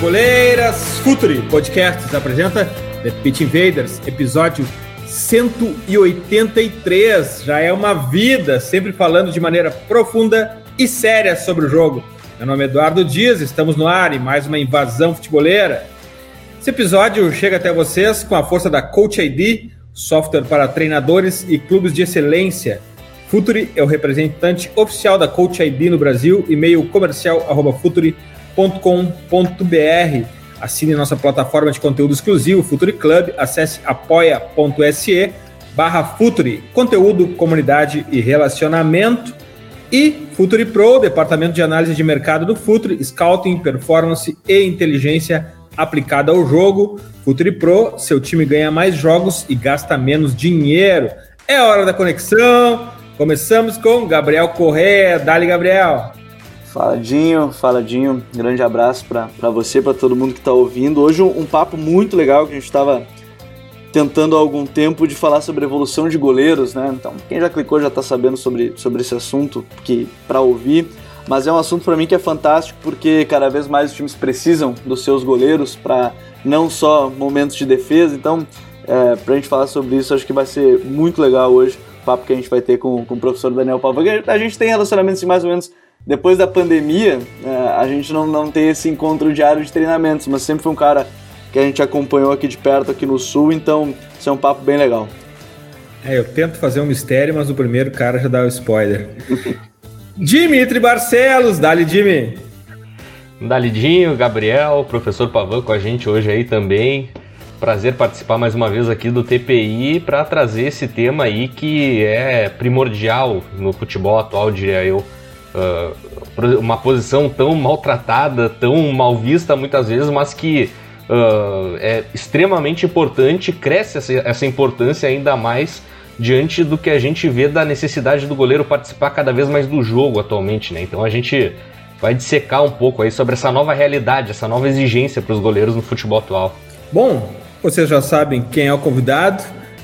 Futeboleiras! Futuri Podcasts apresenta The Pitch Invaders, episódio 183. Já é uma vida, sempre falando de maneira profunda e séria sobre o jogo. Meu nome é Eduardo Dias, estamos no ar em mais uma invasão futeboleira. Esse episódio chega até vocês com a força da Coach ID, software para treinadores e clubes de excelência. Futuri é o representante oficial da Coach ID no Brasil, e-mail comercial arroba futuri.com.br. Assine nossa plataforma de conteúdo exclusivo, Futuri Club, acesse apoia.se barra Futuri, conteúdo, comunidade e relacionamento. E Futuri Pro, departamento de análise de mercado do Futuri, scouting, performance e inteligência aplicada ao jogo. Futuri Pro, seu time ganha mais jogos e gasta menos dinheiro. É hora da conexão. Começamos com Gabriel Correa. Dali, Gabriel. Faladinho, faladinho, grande abraço para você, para todo mundo que está ouvindo. Hoje um, um, papo muito legal que a gente estava tentando há algum tempo de falar sobre evolução de goleiros, né? Então, quem já clicou já está sabendo sobre, sobre esse assunto que para ouvir, mas é um assunto para mim que é fantástico porque cada vez mais os times precisam dos seus goleiros para não só momentos de defesa. Então, é, para a gente falar sobre isso, acho que vai ser muito legal hoje papo que a gente vai ter com, com o professor Daniel Pavão. A gente tem relacionamentos de mais ou menos depois da pandemia, é, a gente não, não tem esse encontro diário de treinamentos, mas sempre foi um cara que a gente acompanhou aqui de perto, aqui no Sul, então isso é um papo bem legal. É, eu tento fazer um mistério, mas o primeiro cara já dá o spoiler. Dimitri Barcelos, dali Jimmy. Dalidinho, Gabriel, professor Pavan com a gente hoje aí também. Prazer participar mais uma vez aqui do TPI para trazer esse tema aí que é primordial no futebol atual, diria eu. Uh, uma posição tão maltratada, tão mal vista muitas vezes, mas que uh, é extremamente importante, cresce essa, essa importância ainda mais diante do que a gente vê da necessidade do goleiro participar cada vez mais do jogo atualmente, né? Então a gente vai dissecar um pouco aí sobre essa nova realidade, essa nova exigência para os goleiros no futebol atual. Bom, vocês já sabem quem é o convidado,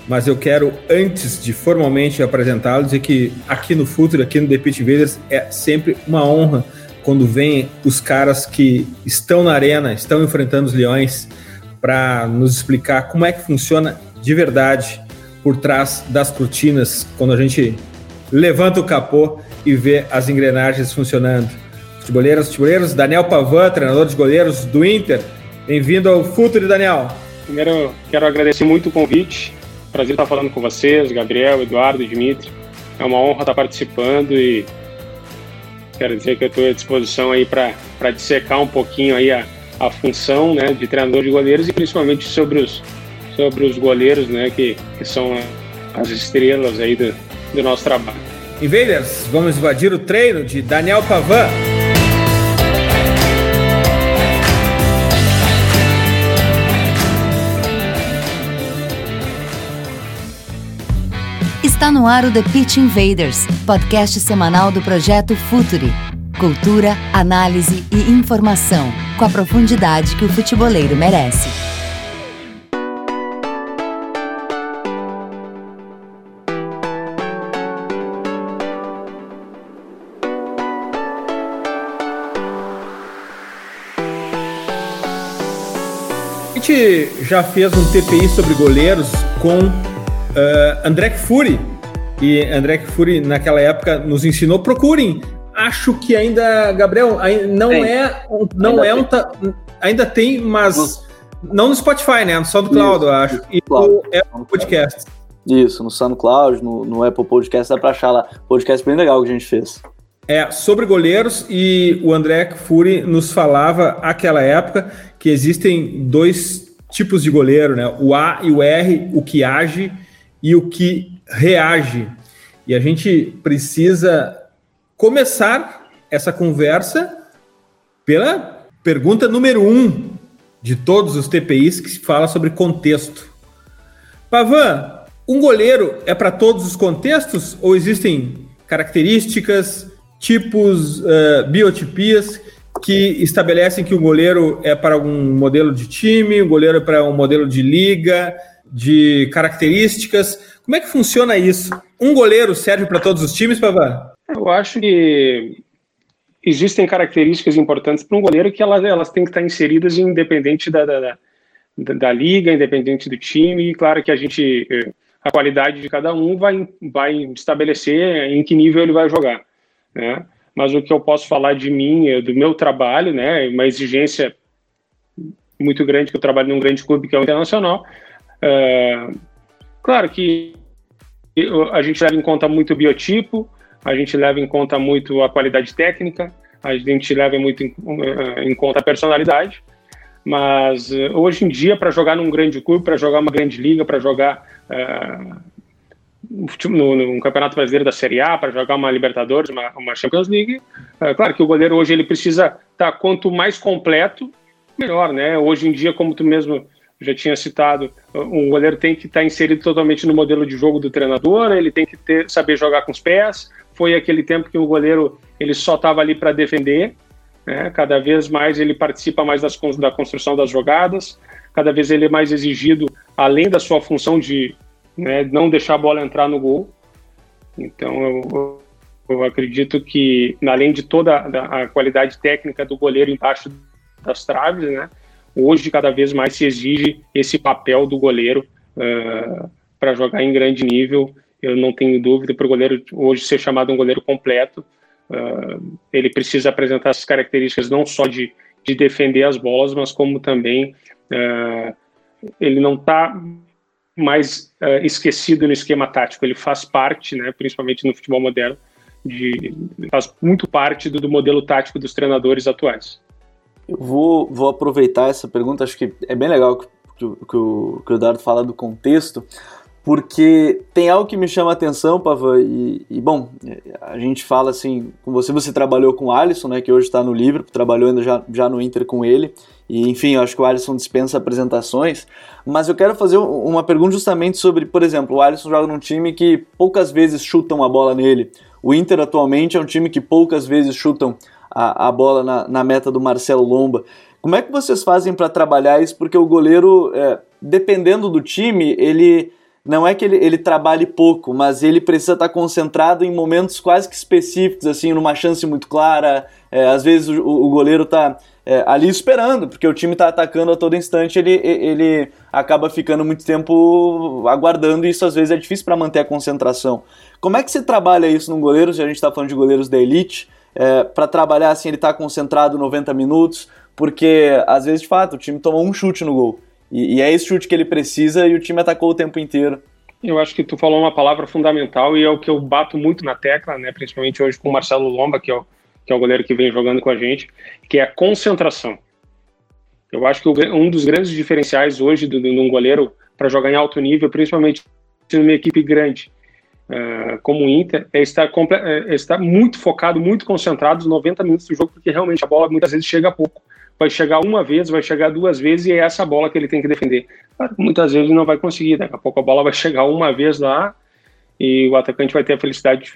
mas eu quero, antes de formalmente apresentá-lo, dizer que aqui no Futuro, aqui no The Pit Invaders, é sempre uma honra quando vêm os caras que estão na arena, estão enfrentando os leões, para nos explicar como é que funciona de verdade por trás das cortinas, quando a gente levanta o capô e vê as engrenagens funcionando. Futeboleiras, futeboleiros, Daniel Pavan, treinador de goleiros do Inter. Bem-vindo ao Futuro, Daniel. Primeiro, quero agradecer muito o convite. Prazer estar falando com vocês, Gabriel, Eduardo, Dimitri. É uma honra estar participando e quero dizer que eu estou à disposição aí para dissecar um pouquinho aí a, a função né, de treinador de goleiros e principalmente sobre os, sobre os goleiros né, que, que são as estrelas aí do, do nosso trabalho. Invaders, vamos invadir o treino de Daniel Pavan. Está no ar o The Pitch Invaders, podcast semanal do projeto Futuri. Cultura, análise e informação, com a profundidade que o futeboleiro merece. A gente já fez um TPI sobre goleiros com uh, André Fury. E André Fury, naquela época, nos ensinou. Procurem. Acho que ainda, Gabriel, não tem. é. Não ainda é tem. um. Ainda tem, mas. Não no Spotify, né? Só do Cloud, eu acho. E no Apple Podcast. Isso, no SoundCloud, no, no Apple Podcast, dá pra achar lá. Podcast bem legal que a gente fez. É, sobre goleiros, e o André Fury nos falava aquela época que existem dois tipos de goleiro, né? O A e o R, o que age e o que reage. E a gente precisa começar essa conversa pela pergunta número um de todos os TPIs que se fala sobre contexto. Pavan, um goleiro é para todos os contextos ou existem características, tipos, uh, biotipias que estabelecem que o goleiro é para algum modelo de time, o goleiro é para um modelo de liga, de características. Como é que funciona isso? Um goleiro serve para todos os times, Pavan? Eu acho que existem características importantes para um goleiro que elas, elas têm que estar inseridas independente da, da, da, da liga, independente do time, e claro que a gente, eh, a qualidade de cada um vai, vai estabelecer em que nível ele vai jogar, né? Mas o que eu posso falar de mim, do meu trabalho, né, uma exigência muito grande, que eu trabalho num grande clube que é o Internacional, é, claro que a gente leva em conta muito o biotipo, a gente leva em conta muito a qualidade técnica, a gente leva muito em, eh, em conta a personalidade, mas eh, hoje em dia, para jogar num grande clube, para jogar uma grande liga, para jogar uh, no, no, Campeonato Brasileiro da Série A, para jogar uma Libertadores, uma, uma Champions League, claro que o goleiro hoje ele precisa estar tá, quanto mais completo, melhor, né? Hoje em dia, como tu mesmo já tinha citado, um goleiro tem que estar tá inserido totalmente no modelo de jogo do treinador, ele tem que ter, saber jogar com os pés, foi aquele tempo que o goleiro ele só estava ali para defender. Né? Cada vez mais ele participa mais das, da construção das jogadas. Cada vez ele é mais exigido, além da sua função de né, não deixar a bola entrar no gol. Então eu, eu acredito que, além de toda a qualidade técnica do goleiro embaixo das traves, né, hoje cada vez mais se exige esse papel do goleiro uh, para jogar em grande nível eu não tenho dúvida para o goleiro hoje ser chamado um goleiro completo. Uh, ele precisa apresentar essas características não só de, de defender as bolas, mas como também uh, ele não está mais esquecido no esquema tático. Ele faz parte, né, principalmente no futebol moderno, de, faz muito parte do, do modelo tático dos treinadores atuais. Eu vou, vou aproveitar essa pergunta, acho que é bem legal que, que, que, o, que o Eduardo fala do contexto, porque tem algo que me chama a atenção, Pavan, e, e, bom, a gente fala assim, com você, você trabalhou com o Alisson, né, que hoje está no livro, trabalhou ainda já, já no Inter com ele, e enfim, eu acho que o Alisson dispensa apresentações, mas eu quero fazer uma pergunta justamente sobre, por exemplo, o Alisson joga num time que poucas vezes chutam a bola nele, o Inter atualmente é um time que poucas vezes chutam a, a bola na, na meta do Marcelo Lomba, como é que vocês fazem para trabalhar isso? Porque o goleiro, é, dependendo do time, ele não é que ele, ele trabalhe pouco, mas ele precisa estar concentrado em momentos quase que específicos, assim, numa chance muito clara. É, às vezes o, o goleiro está é, ali esperando, porque o time está atacando a todo instante, ele, ele acaba ficando muito tempo aguardando e isso às vezes é difícil para manter a concentração. Como é que você trabalha isso num goleiro, se a gente está falando de goleiros da elite, é, para trabalhar assim, ele está concentrado 90 minutos, porque às vezes, de fato, o time toma um chute no gol. E, e, é esse chute que ele precisa e o time atacou o tempo inteiro. Eu acho que tu falou uma palavra fundamental e é o que eu bato muito na tecla, né, principalmente hoje com o Marcelo Lomba, que é o, que é o goleiro que vem jogando com a gente, que é a concentração. Eu acho que um dos grandes diferenciais hoje de, um goleiro para jogar em alto nível, principalmente numa equipe grande uh, como o Inter, é estar, é estar muito focado, muito concentrado nos 90 minutos do jogo, porque realmente a bola muitas vezes chega pouco vai chegar uma vez, vai chegar duas vezes e é essa bola que ele tem que defender. Muitas vezes ele não vai conseguir, daqui a pouco a bola vai chegar uma vez lá e o atacante vai ter a felicidade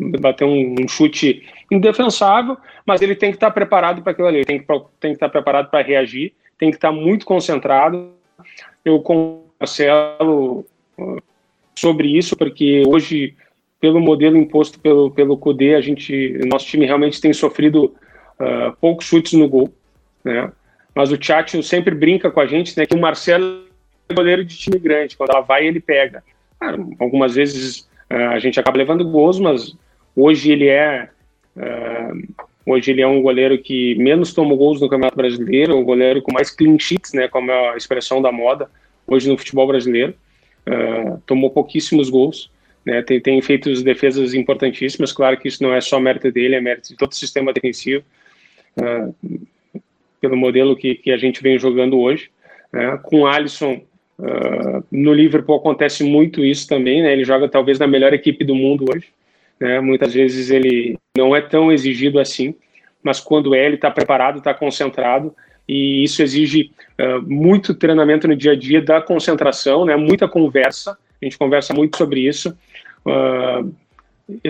de bater um, um chute indefensável, mas ele tem que estar preparado para aquilo ali, tem que, tem que estar preparado para reagir, tem que estar muito concentrado. Eu com o Marcelo sobre isso, porque hoje, pelo modelo imposto pelo, pelo CUDE, a gente, nosso time realmente tem sofrido uh, poucos chutes no gol, né? Mas o Tchatcho sempre brinca com a gente, né, que o Marcelo é goleiro de time grande, quando ela vai ele pega. Algumas vezes uh, a gente acaba levando gols, mas hoje ele é uh, hoje ele é um goleiro que menos toma gols no Campeonato Brasileiro, um goleiro com mais clean sheets, né, como é a expressão da moda hoje no futebol brasileiro. Uh, tomou pouquíssimos gols, né, tem, tem feito defesas importantíssimas. Claro que isso não é só mérito dele, é mérito de todo o sistema defensivo uh, pelo modelo que, que a gente vem jogando hoje. Né? Com Alisson, uh, no Liverpool acontece muito isso também, né? ele joga talvez na melhor equipe do mundo hoje. Né? Muitas vezes ele não é tão exigido assim, mas quando é, ele está preparado, está concentrado e isso exige uh, muito treinamento no dia a dia da concentração, né? Muita conversa. A gente conversa muito sobre isso. Uh,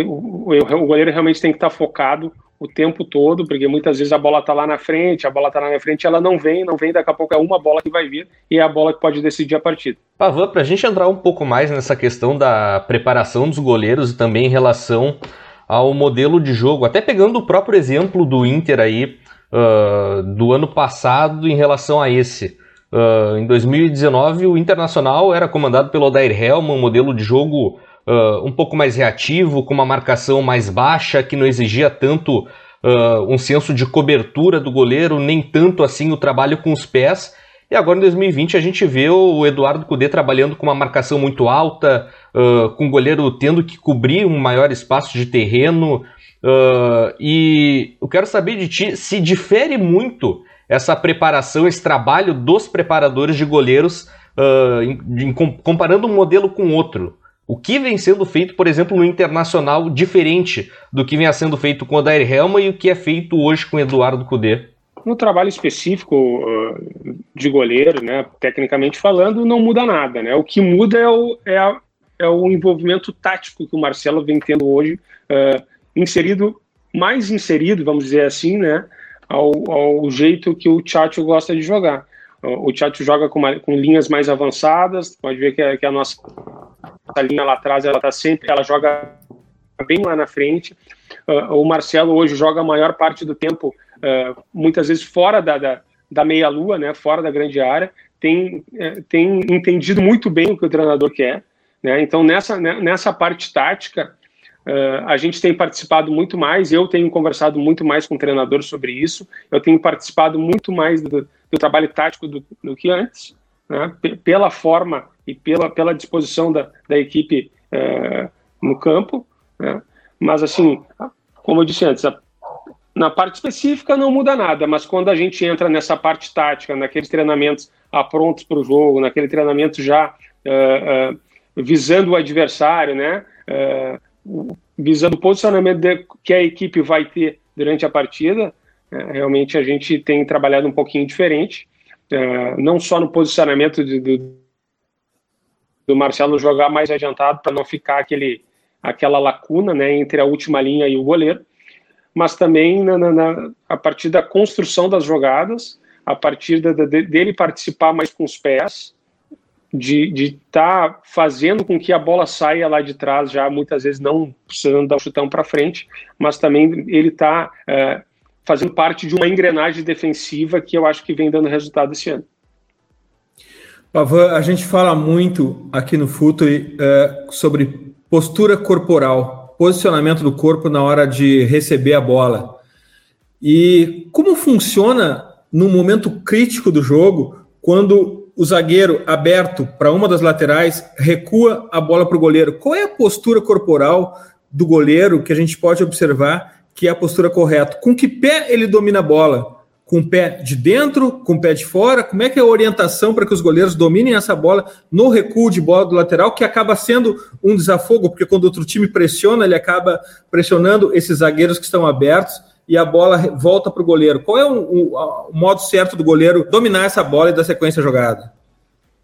o, o, goleiro realmente tem que estar focado o tempo todo, porque muitas vezes a bola está lá na frente, a bola está lá na frente, ela não vem, não vem, daqui a pouco é uma bola que vai vir e é a bola que pode decidir a partida. Pavan, para a gente entrar um pouco mais nessa questão da preparação dos goleiros e também em relação ao modelo de jogo, até pegando o próprio exemplo do Inter aí, uh, do ano passado em relação a esse. Uh, em 2019, o Internacional era comandado pelo Odair Helman, um modelo de jogo uh, um pouco mais reativo, com uma marcação mais baixa, que não exigia tanto um senso de cobertura do goleiro, nem tanto assim o trabalho com os pés. E agora em 2020 a gente vê o Eduardo Cudê trabalhando com uma marcação muito alta, uh, com o goleiro tendo que cobrir um maior espaço de terreno. Uh, e eu quero saber de ti se difere muito essa preparação, esse trabalho dos preparadores de goleiros, uh, em, em, comparando um modelo com outro. O que vem sendo feito, por exemplo, no Internacional, diferente do que vem sendo feito com o Dair Helma e o que é feito hoje com o Eduardo Cudê? No trabalho específico uh, de goleiro, né, tecnicamente falando, não muda nada. Né? O que muda é o, é, a, é o envolvimento tático que o Marcelo vem tendo hoje, uh, inserido, mais inserido, vamos dizer assim, né, ao, ao jeito que o Tchatcho gosta de jogar. O Tchatcho joga com, uma, com linhas mais avançadas, pode ver que, a, que a nossa a linha lá atrás, ela tá sempre, ela joga bem lá na frente. Uh, o Marcelo hoje joga a maior parte do tempo, uh, muitas vezes fora da, da, da meia-lua, né, fora da grande área, tem, uh, tem entendido muito bem o que o treinador quer. Né? Então, nessa, né, nessa parte tática, a gente tem participado muito mais, eu tenho conversado muito mais com o treinador sobre isso, eu tenho participado muito mais do, do trabalho tático do, do que antes, né? pela forma e pela, pela disposição da, da equipe é, no campo. Né? Mas, assim, como eu disse antes, a, na parte específica não muda nada, mas quando a gente entra nessa parte tática, naqueles treinamentos prontos para o jogo, naquele treinamento já uh, uh, visando o adversário, né? Visando o posicionamento de, que a equipe vai ter durante a partida, realmente a gente tem trabalhado um pouquinho diferente, não só no posicionamento de, de, do Marcelo jogar mais adiantado para não ficar aquele, aquela lacuna né, entre a última linha e o goleiro, mas também na, na, na, a partir da construção das jogadas, a partir da, de, dele participar mais com os pés, de estar tá fazendo com que a bola saia lá de trás, já muitas vezes não precisando dar o chutão para frente, mas também ele está é, fazendo parte de uma engrenagem defensiva que eu acho que vem dando resultado esse ano. Pavan, a gente fala muito aqui no Futuri uh, sobre postura corporal, posicionamento do corpo na hora de receber a bola. E como funciona no momento crítico do jogo, quando o zagueiro aberto para uma das laterais recua a bola para o goleiro? Qual é a postura corporal do goleiro que a gente pode observar que é a postura correta? Com que pé ele domina a bola? com o pé de dentro, com o pé de fora? Como é que é a orientação para que os goleiros dominem essa bola no recuo de bola do lateral, que acaba sendo um desafogo, porque quando outro time pressiona, ele acaba pressionando esses zagueiros que estão abertos e a bola volta para o goleiro. Qual é o, o, o, modo certo do goleiro dominar essa bola e da sequência jogada?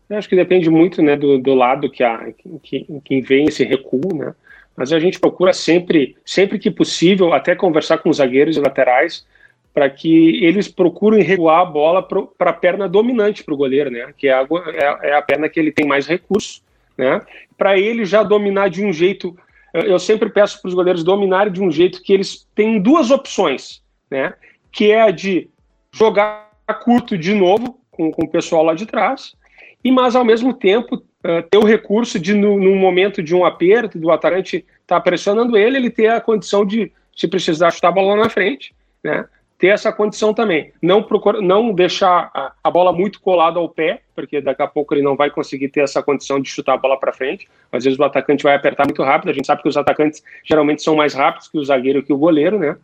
Eu acho que depende muito né, do, do lado que, a, que, que vem esse recuo, né? Mas a gente procura sempre, sempre que possível, até conversar com os zagueiros e laterais, para que eles procurem recuar a bola para a perna dominante para o goleiro, né? Que é a, é, é a, perna que ele tem mais recurso, né? Para ele já dominar de um jeito. Eu sempre peço para os goleiros dominarem de um jeito que eles têm duas opções, né? Que é a de jogar curto de novo com, com o pessoal lá de trás, e mas ao mesmo tempo uh, ter o recurso de, no, no, momento de um aperto, do atacante estar tá pressionando ele, ele ter a condição de, se precisar, chutar a bola na frente, né? Ter essa condição também. Não, procura, não deixar a, a, bola muito colada ao pé, porque daqui a pouco ele não vai conseguir ter essa condição de chutar a bola para frente. Às vezes o atacante vai apertar muito rápido. A gente sabe que os atacantes geralmente são mais rápidos que o zagueiro que o goleiro, né?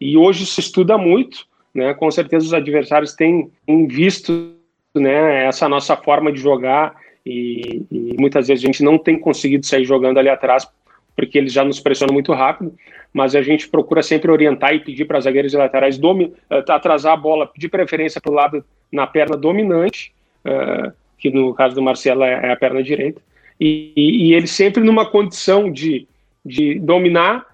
E hoje se estuda muito, né? Com certeza os adversários têm, visto né, essa nossa forma de jogar e, e muitas vezes a gente não tem conseguido sair jogando ali atrás porque eles já nos pressionam muito rápido, mas a gente procura sempre orientar e pedir para zagueiros e laterais uh, atrasar a bola, pedir preferência para o lado na perna dominante, uh, que no caso do Marcelo é, é a perna direita, e, e, e ele sempre numa condição de, de dominar,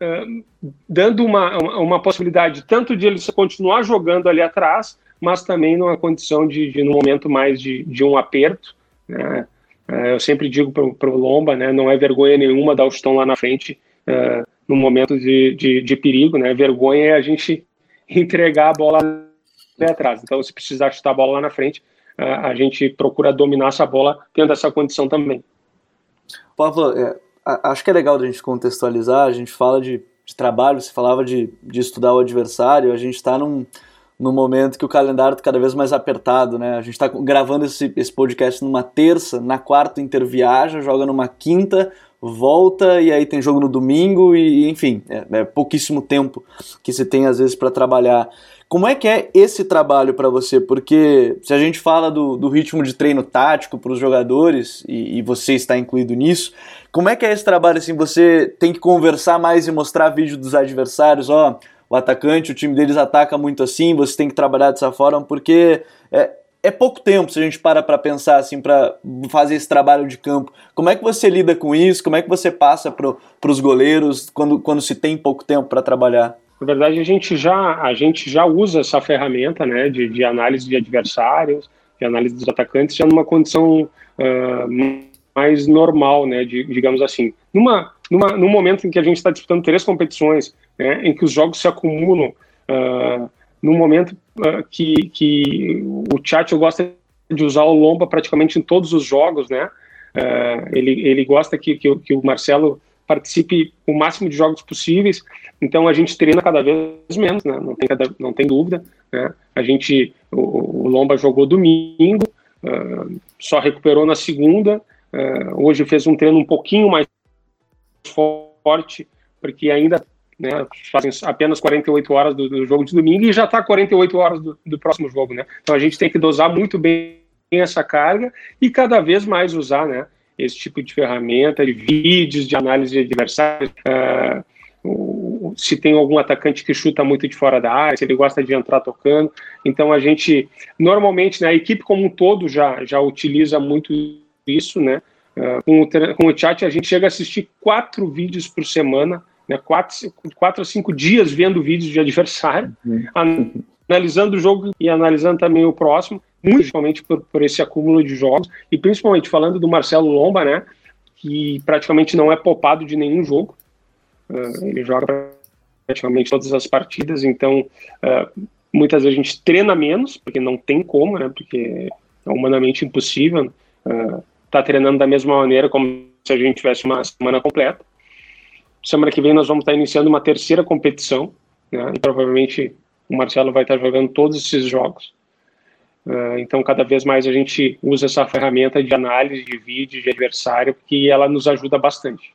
uh, dando uma, uma, uma, possibilidade tanto de ele continuar jogando ali atrás, mas também numa condição de, de num momento mais de, de um aperto, né? É, eu sempre digo para o Lomba, né, não é vergonha nenhuma dar o chutão lá na frente uh, no momento de, de, de, perigo, né? Vergonha é a gente entregar a bola atrás. Então, se precisar chutar a bola lá na frente, uh, a gente procura dominar essa bola tendo essa condição também. Pablo, é, acho que é legal a gente contextualizar. A gente fala de, de trabalho, você falava de, de estudar o adversário. A gente está num no momento que o calendário está cada vez mais apertado, né? A gente está gravando esse, esse podcast numa terça, na quarta interviaja, joga numa quinta, volta e aí tem jogo no domingo e enfim, é, é pouquíssimo tempo que se tem às vezes para trabalhar. Como é que é esse trabalho para você? Porque se a gente fala do, do ritmo de treino tático para os jogadores, e, e, você está incluído nisso, como é que é esse trabalho? Assim, você tem que conversar mais e mostrar vídeo dos adversários, ó, o atacante, o time deles ataca muito assim, você tem que trabalhar dessa forma, porque é, é pouco tempo se a gente para para pensar assim, para fazer esse trabalho de campo. Como é que você lida com isso? Como é que você passa para os goleiros quando, quando se tem pouco tempo para trabalhar? Na verdade, a gente já, a gente já usa essa ferramenta né, de, de análise de adversários, de análise dos atacantes, já numa condição uh, mais normal, né, de, digamos assim. Numa, numa, num momento em que a gente está disputando três competições, né, em que os jogos se acumulam, uh, num momento uh, que, que o chat gosta de usar o Lomba praticamente em todos os jogos, né, uh, ele, ele gosta que, que, que o Marcelo participe o máximo de jogos possíveis, então a gente treina cada vez menos, né? não, tem cada, não tem dúvida. Né? A gente, o, o Lomba jogou domingo, uh, só recuperou na segunda, uh, hoje fez um treino um pouquinho mais forte, porque ainda né, fazem apenas 48 horas do, do, jogo de domingo e já está 48 horas do, do, próximo jogo, né? Então a gente tem que dosar muito bem essa carga e cada vez mais usar, né, esse tipo de ferramenta, de vídeos de análise de adversários, uh, se tem algum atacante que chuta muito de fora da área, se ele gosta de entrar tocando. Então a gente, normalmente, né, a equipe como um todo já, já utiliza muito isso, né? Uh, com, o, com o chat a gente chega a assistir quatro vídeos por semana né, quatro, quatro a cinco dias vendo vídeos de adversário, uhum. analisando o jogo e analisando também o próximo, principalmente por, por esse acúmulo de jogos, e principalmente falando do Marcelo Lomba, né, que praticamente não é poupado de nenhum jogo, uh, ele joga praticamente todas as partidas, então uh, muitas vezes a gente treina menos, porque não tem como, né, porque é humanamente impossível estar uh, tá treinando da mesma maneira como se a gente tivesse uma semana completa, Semana que vem nós vamos estar iniciando uma terceira competição, né? E provavelmente o Marcelo vai estar jogando todos esses jogos. Uh, então, cada vez mais a gente usa essa ferramenta de análise de vídeo, de adversário, que ela nos ajuda bastante.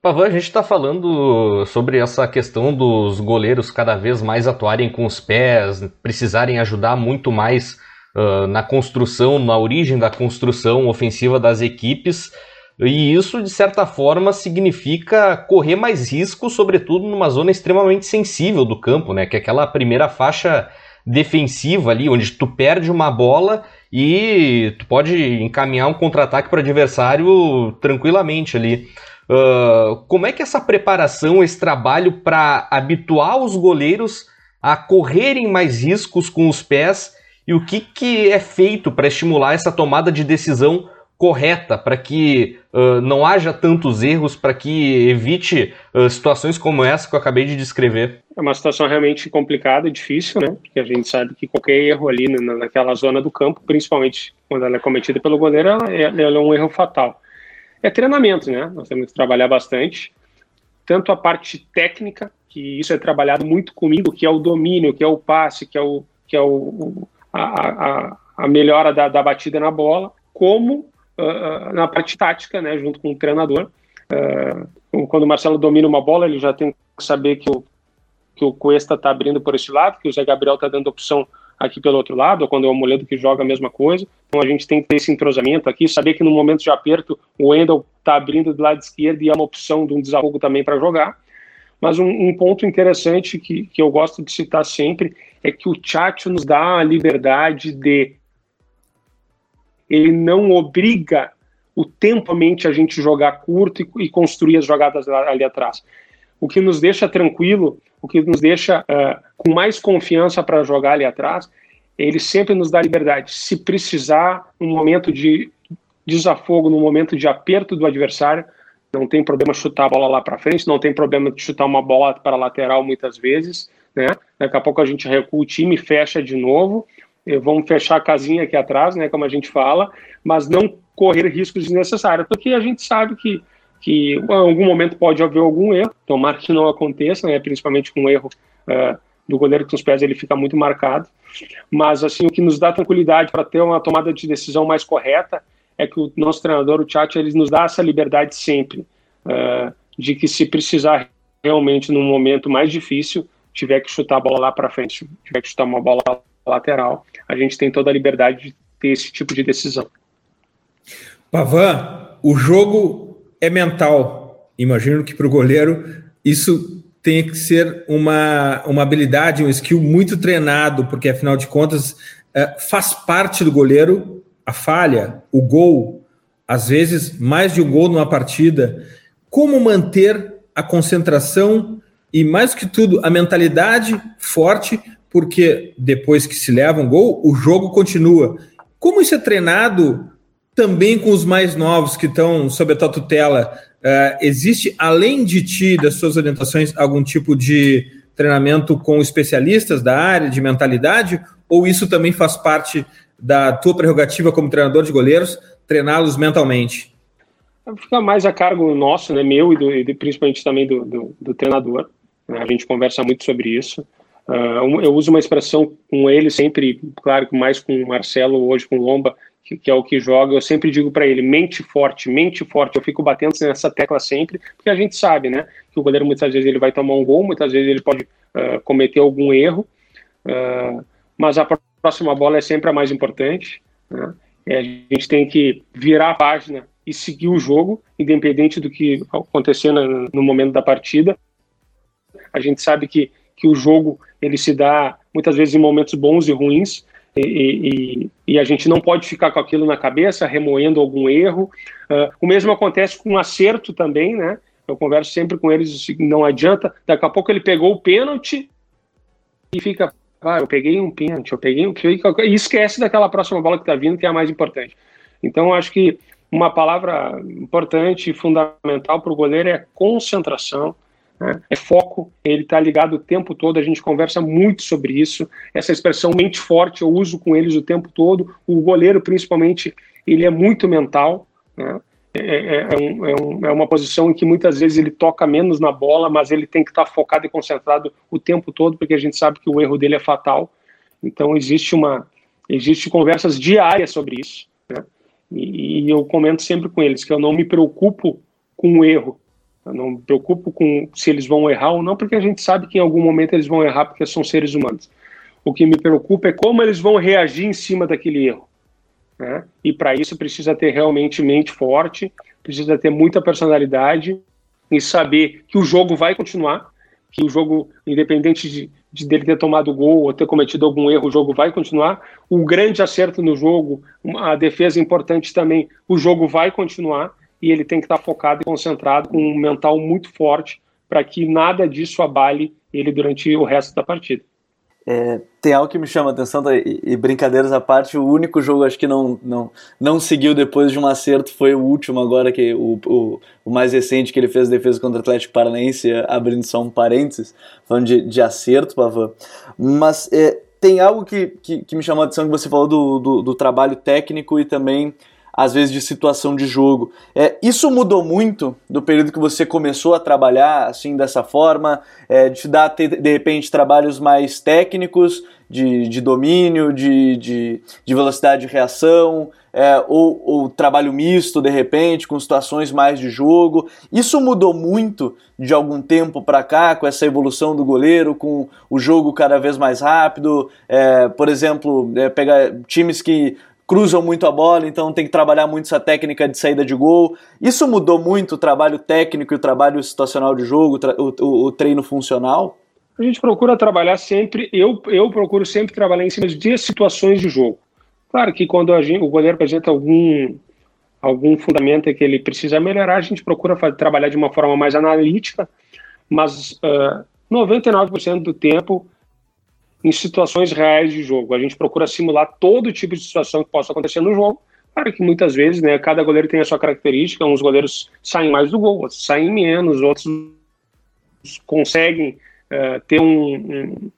Pavan, a gente está falando sobre essa questão dos goleiros cada vez mais atuarem com os pés, precisarem ajudar muito mais uh, na construção, na origem da construção ofensiva das equipes. E isso, de certa forma, significa correr mais risco, sobretudo numa zona extremamente sensível do campo, né? Que é aquela primeira faixa defensiva ali, onde tu perde uma bola e tu pode encaminhar um contra-ataque para o adversário tranquilamente ali. Uh, como é que essa preparação, esse trabalho para habituar os goleiros a correrem mais riscos com os pés e o que, que é feito para estimular essa tomada de decisão correta para que uh, não haja tantos erros, para que evite uh, situações como essa que eu acabei de descrever? É uma situação realmente complicada difícil, né? Porque a gente sabe que qualquer erro ali na, naquela zona do campo, principalmente quando ela é cometida pelo goleiro, ela, é, ela é um erro fatal. É treinamento, né? Nós temos que trabalhar bastante, tanto a parte técnica, que isso é trabalhado muito comigo, que é o domínio, que é o passe, que é o que é o, a, a, a melhora da, da batida na bola, como uh, na parte tática, né, junto com o treinador. Uh, quando o Marcelo domina uma bola, ele já tem que saber que o, que o Cuesta está abrindo por esse lado, que o Zé Gabriel está dando opção aqui pelo outro lado, ou quando é o Moledo que joga a mesma coisa. Então a gente tem que ter esse entrosamento aqui, saber que no momento de aperto o Wendel está abrindo do lado esquerdo e é uma opção de um desafogo também para jogar. Mas um, um, ponto interessante que, que eu gosto de citar sempre é que o Tchatcho nos dá a liberdade de. Ele não obriga o tempo a mente a gente jogar curto e, e construir as jogadas ali atrás. O que nos deixa tranquilo, o que nos deixa uh, com mais confiança para jogar ali atrás, ele sempre nos dá liberdade. Se precisar, um momento de desafogo, no momento de aperto do adversário, não tem problema chutar a bola lá para frente, não tem problema de chutar uma bola para lateral muitas vezes, né? Daqui a pouco a gente recua o time, fecha de novo, vamos fechar a casinha aqui atrás, né, como a gente fala, mas não correr riscos desnecessários, porque a gente sabe que que em algum momento pode haver algum erro, tomara que não aconteça, né, principalmente com um erro uh, do goleiro com os pés, ele fica muito marcado, mas assim, o que nos dá tranquilidade para ter uma tomada de decisão mais correta é que o nosso treinador, o Tchatcha, ele nos dá essa liberdade sempre, uh, de que se precisar realmente num momento mais difícil, tiver que chutar a bola lá para frente, tiver que chutar uma bola lateral, a gente tem toda a liberdade de ter esse tipo de decisão. Pavan, o jogo é mental. Imagino que para o goleiro isso tem que ser uma, uma habilidade, um skill muito treinado, porque afinal de contas é, faz parte do goleiro a falha, o gol, às vezes mais de um gol numa partida. Como manter a concentração e, mais que tudo, a mentalidade forte, porque depois que se leva um gol, o jogo continua. Como isso é treinado também com os mais novos que estão sob a tua tutela? Uh, existe, além de ti, das suas orientações, algum tipo de treinamento com especialistas da área de mentalidade? Ou isso também faz parte da tua prerrogativa como treinador de goleiros, treiná-los mentalmente? Fica mais a cargo nosso, né, meu e, do, e principalmente também do, do, do treinador. Né, a gente conversa muito sobre isso. Uh, eu uso uma expressão com ele sempre, claro que mais com o Marcelo, hoje com o Lomba, que, que é o que joga. Eu sempre digo para ele: mente forte, mente forte. Eu fico batendo nessa tecla sempre, porque a gente sabe, né, que o goleiro muitas vezes ele vai tomar um gol, muitas vezes ele pode uh, cometer algum erro, uh, mas a próxima bola é sempre a mais importante. Né? a gente tem que virar a página e seguir o jogo, independente do que acontecer no, no momento da partida. A gente sabe que, que o jogo ele se dá muitas vezes em momentos bons e ruins, e, e, e, a gente não pode ficar com aquilo na cabeça, remoendo algum erro. Uh, o mesmo acontece com acerto também, né? Eu converso sempre com eles, não adianta. Daqui a pouco ele pegou o pênalti e fica, ah, eu peguei um pênalti, eu peguei um. E esquece daquela próxima bola que está vindo, que é a mais importante. Então, acho que uma palavra importante e fundamental para o goleiro é concentração, né? é foco, ele está ligado o tempo todo, a gente conversa muito sobre isso. Essa expressão mente forte eu uso com eles o tempo todo. O goleiro, principalmente, ele é muito mental. Né? É, é, é, um, é, um, é, uma posição em que muitas vezes ele toca menos na bola, mas ele tem que estar focado e concentrado o tempo todo, porque a gente sabe que o erro dele é fatal. Então existe uma existe conversas diárias sobre isso, né? e, e, eu comento sempre com eles que eu não me preocupo com o erro, eu não me preocupo com se eles vão errar ou não, porque a gente sabe que em algum momento eles vão errar, porque são seres humanos. O que me preocupa é como eles vão reagir em cima daquele erro. Né? E para isso precisa ter realmente mente forte, precisa ter muita personalidade e saber que o jogo vai continuar, que o jogo, independente de, de dele ter tomado gol ou ter cometido algum erro, o jogo vai continuar. O grande acerto no jogo, a defesa importante também, o jogo vai continuar e ele tem que estar focado e concentrado com um mental muito forte para que nada disso abale ele durante o resto da partida. É, tem algo que me chama a atenção, tá? e, e, brincadeiras à parte, o único jogo acho que não, não, não seguiu depois de um acerto foi o último agora, que o, o, o mais recente que ele fez defesa contra o Atlético Paranaense, abrindo só um parênteses, falando de, de acerto, Pavan. Mas é, tem algo que, que, que, me chamou a atenção que você falou do, do, do trabalho técnico e também às vezes de situação de jogo. É, isso mudou muito do período que você começou a trabalhar assim dessa forma, é, de dar de repente trabalhos mais técnicos, de, de domínio, de, de, de, velocidade de reação, é, ou, ou trabalho misto de repente, com situações mais de jogo. Isso mudou muito de algum tempo para cá, com essa evolução do goleiro, com o jogo cada vez mais rápido. É, por exemplo, é, pegar times que cruzam muito a bola, então tem que trabalhar muito essa técnica de saída de gol. Isso mudou muito o trabalho técnico e o trabalho situacional de jogo, o, o, o treino funcional? A gente procura trabalhar sempre, eu, eu procuro sempre trabalhar em cima de situações de jogo. Claro que quando gente, o goleiro apresenta algum, algum fundamento que ele precisa melhorar, a gente procura fazer, trabalhar de uma forma mais analítica, mas uh, 99% do tempo em situações reais de jogo. A gente procura simular todo tipo de situação que possa acontecer no jogo. Claro que muitas vezes, né, cada goleiro tem a sua característica, uns goleiros saem mais do gol, outros saem menos, outros conseguem uh, ter um,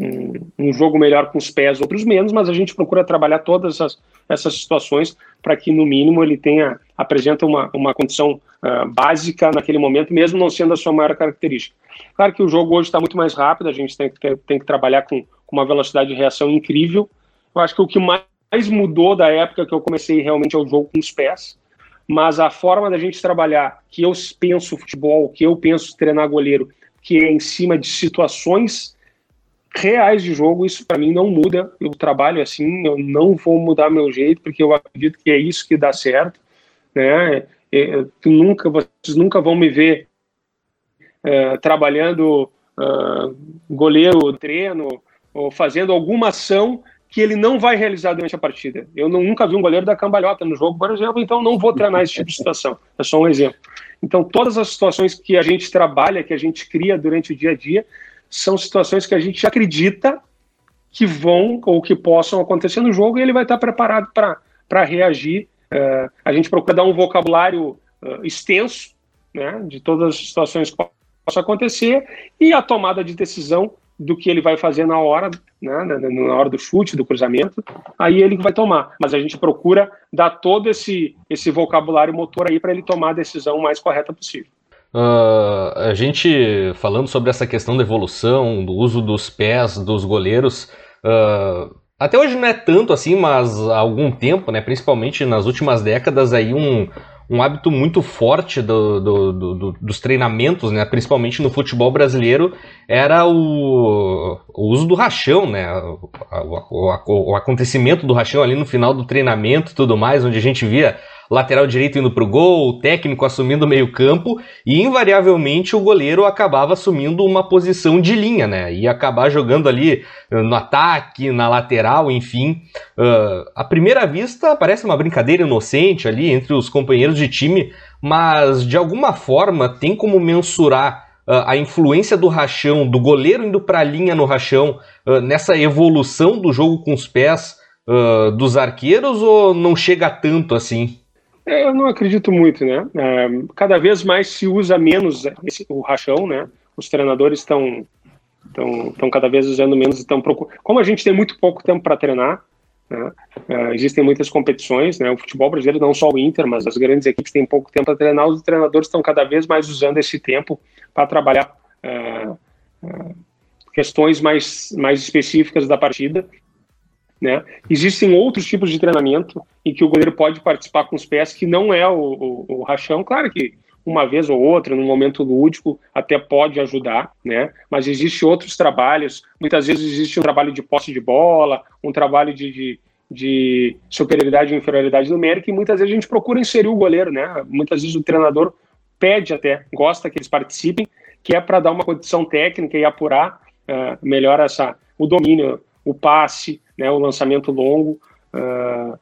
um, um, jogo melhor com os pés, outros menos, mas a gente procura trabalhar todas essas, essas situações para que, no mínimo, ele tenha, apresenta uma, uma condição uh, básica naquele momento, mesmo não sendo a sua maior característica. Claro que o jogo hoje está muito mais rápido, a gente tem tem que trabalhar com, com uma velocidade de reação incrível. Eu acho que o que mais mudou da época que eu comecei realmente é o jogo com os pés, mas a forma da gente trabalhar, que eu penso futebol, que eu penso treinar goleiro, que é em cima de situações reais de jogo, isso para mim não muda. Eu trabalho assim, eu não vou mudar meu jeito, porque eu acredito que é isso que dá certo. Né? É, tu nunca, vocês nunca vão me ver é, trabalhando uh, goleiro treino ou fazendo alguma ação que ele não vai realizar durante a partida. Eu nunca vi um goleiro da cambalhota no jogo, por exemplo, então não vou treinar esse tipo de situação. É só um exemplo. Então, todas as situações que a gente trabalha, que a gente cria durante o dia a dia, são situações que a gente acredita que vão ou que possam acontecer no jogo e ele vai estar preparado para reagir. Uh, a gente procura dar um vocabulário uh, extenso né, de todas as situações que possa acontecer e a tomada de decisão do que ele vai fazer na hora, né, na hora do chute, do cruzamento, aí ele vai tomar. Mas a gente procura dar todo esse, esse vocabulário motor aí para ele tomar a decisão mais correta possível. Uh, a gente falando sobre essa questão da evolução, do uso dos pés dos goleiros, uh, até hoje não é tanto assim, mas há algum tempo, né, principalmente nas últimas décadas, aí um, um hábito muito forte do, do, do, dos treinamentos, né, principalmente no futebol brasileiro, era o, o uso do rachão, né, o, o, o, acontecimento do rachão ali no final do treinamento e tudo mais, onde a gente via lateral direito indo para o gol, o técnico assumindo o meio-campo e invariavelmente o goleiro acabava assumindo uma posição de linha, né? E acabar jogando ali uh, no ataque, na lateral, enfim. Uh, à primeira vista parece uma brincadeira inocente ali entre os companheiros de time, mas de alguma forma tem como mensurar uh, a influência do rachão, do goleiro indo para a linha no rachão, nessa evolução do jogo com os pés. dos arqueiros ou não chega tanto assim? É, eu não acredito muito, né? É, cada vez mais se usa menos esse, o rachão, né? Os treinadores estão estão cada vez usando menos, estão procurando. Como a gente tem muito pouco tempo para treinar, né? é, existem muitas competições, né? O futebol brasileiro não só o Inter, mas as grandes equipes têm pouco tempo para treinar. Os treinadores estão cada vez mais usando esse tempo para trabalhar questões mais mais específicas da partida né? Existem outros tipos de treinamento em que o goleiro pode participar com os pés, que não é o, o, o rachão. Claro que uma vez ou outra, num momento lúdico, até pode ajudar, né? Mas existem outros trabalhos. Muitas vezes existe um trabalho de posse de bola, um trabalho de, de, de superioridade e inferioridade numérica, e muitas vezes a gente procura inserir o goleiro, né? Muitas vezes o treinador pede até, gosta que eles participem, que é para dar uma condição técnica e apurar uh, melhor essa, o domínio o passe, né, o lançamento longo, uh,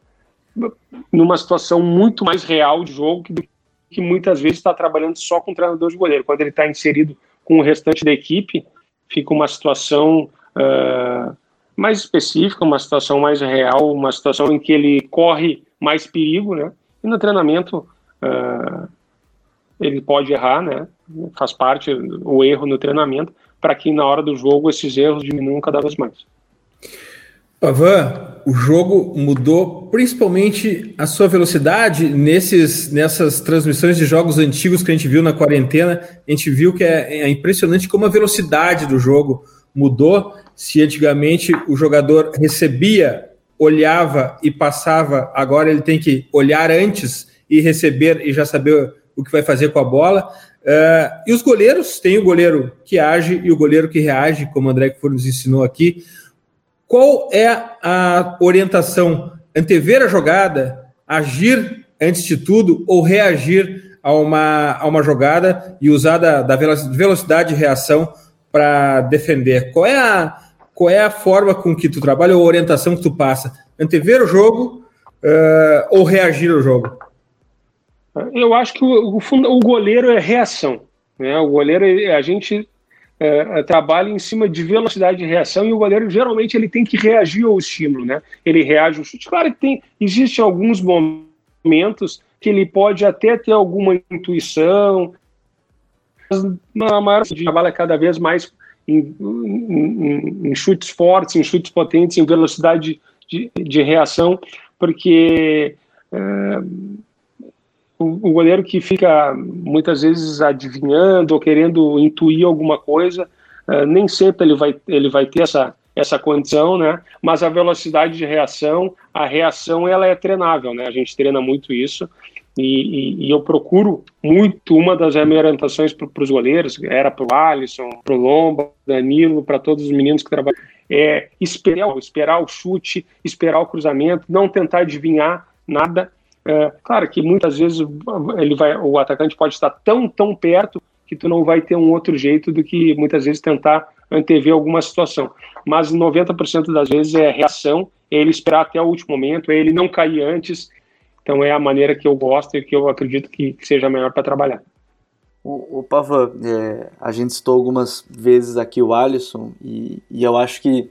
numa situação muito mais real de jogo que, que muitas vezes está trabalhando só com o treinador de goleiro. Quando ele está inserido com o restante da equipe, fica uma situação uh, mais específica, uma situação mais real, uma situação em que ele corre mais perigo, né? E no treinamento uh, ele pode errar, né? Faz parte o erro no treinamento, para que na hora do jogo esses erros diminuam cada vez mais. Pavan, o jogo mudou principalmente a sua velocidade nesses, nessas transmissões de jogos antigos que a gente viu na quarentena. A gente viu que é, é impressionante como a velocidade do jogo mudou. se antigamente o jogador recebia, olhava e passava, agora ele tem que olhar antes e receber e já saber o que vai fazer com a bola. Uh, e os goleiros, tem o goleiro que age e o goleiro que reage, como o André Kfour nos ensinou aqui. Qual é a orientação? Antever a jogada, agir antes de tudo ou reagir a uma, a uma jogada e usar da, da velocidade de reação para defender? Qual é, a, qual é a forma com que tu trabalha ou a orientação que tu passa? Antever o jogo uh, ou reagir ao jogo? Eu acho que o, o, o goleiro é reação. Né? O goleiro, a gente é, trabalha em cima de velocidade de reação e o goleiro geralmente ele tem que reagir ao estímulo, né? Ele reage ao chute. Claro que tem, existem alguns momentos que ele pode até ter alguma intuição, mas na maior trabalha cada vez mais em, em, em, chutes fortes, em chutes potentes, em velocidade de, de reação, porque é, o, goleiro que fica muitas vezes adivinhando ou querendo intuir alguma coisa, uh, nem sempre ele vai, ele vai ter essa, essa condição, né? Mas a velocidade de reação, a reação ela é treinável, né? A gente treina muito isso e, e, e eu procuro muito uma das minhas orientações para os goleiros, era para o Alisson, para o Lomba, Danilo, para todos os meninos que trabalham, é esperar, esperar o chute, esperar o cruzamento, não tentar adivinhar nada, é, claro que muitas vezes ele vai, o atacante pode estar tão, tão perto que tu não vai ter um outro jeito do que muitas vezes tentar antever alguma situação. Mas 90% das vezes é reação, é ele esperar até o último momento, é ele não cair antes. Então é a maneira que eu gosto e que eu acredito que, seja melhor para trabalhar. O, o Pavan, é, a gente citou algumas vezes aqui o Alisson e, e eu acho que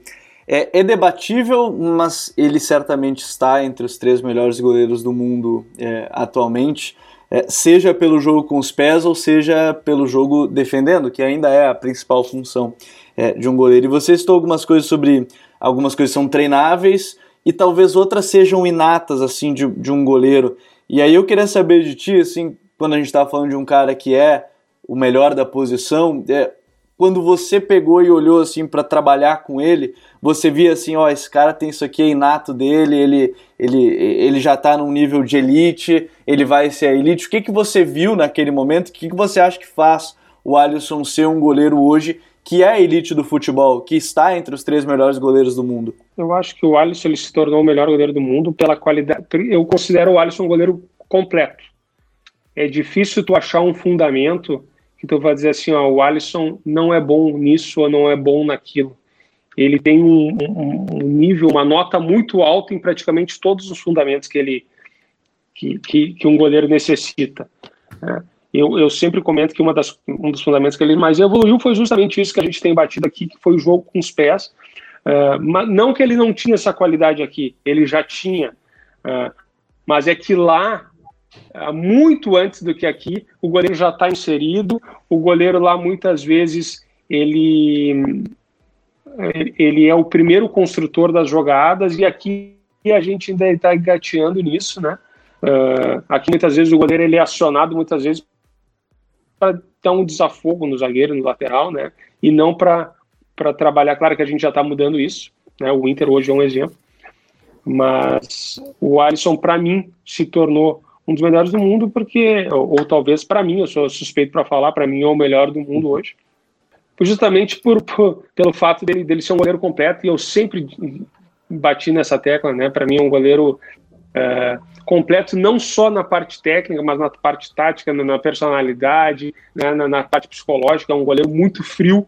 é, é, debatível, mas ele certamente está entre os três melhores goleiros do mundo é, atualmente, é, seja pelo jogo com os pés ou seja pelo jogo defendendo, que ainda é a principal função é, de um goleiro. E você citou algumas coisas sobre algumas coisas são treináveis e talvez outras sejam inatas assim de, de um goleiro. E aí eu queria saber de ti, assim, quando a gente está falando de um cara que é o melhor da posição, é, quando você pegou e olhou assim para trabalhar com ele, você via assim, ó, esse cara tem isso aqui é inato dele, ele ele ele já está num nível de elite, ele vai ser elite. O que que você viu naquele momento? O que que você acha que faz o Alisson ser um goleiro hoje que é elite do futebol, que está entre os três melhores goleiros do mundo? Eu acho que o Alisson ele se tornou o melhor goleiro do mundo pela qualidade. Eu considero o Alisson um goleiro completo. É difícil tu achar um fundamento que tu vai dizer assim, ó, o Alisson não é bom nisso ou não é bom naquilo. Ele tem um, um, um nível, uma nota muito alta em praticamente todos os fundamentos que ele que, que, que um goleiro necessita. Né? Eu, eu sempre comento que das, um dos fundamentos que ele mais evoluiu foi justamente isso que a gente tem batido aqui, que foi o jogo com os pés. Uh, mas não que ele não tinha essa qualidade aqui, ele já tinha. Uh, mas é que lá muito antes do que aqui, o goleiro já está inserido, o goleiro lá muitas vezes ele, ele é o primeiro construtor das jogadas e aqui a gente ainda está engateando nisso, né? Uh, aqui muitas vezes o goleiro ele é acionado muitas vezes para dar um desafogo no zagueiro, no lateral, né? E não para trabalhar. Claro que a gente já está mudando isso, né? O Inter hoje é um exemplo, mas o Alisson para mim se tornou um dos melhores do mundo, porque, ou, ou talvez para mim, eu sou suspeito para falar, para mim é o melhor do mundo hoje, justamente por, por, pelo fato dele, dele ser um goleiro completo, e eu sempre bati nessa tecla, né? Para mim é um goleiro é, completo não só na parte técnica, mas na parte tática, na, personalidade, né? na, na, parte psicológica. É um goleiro muito frio,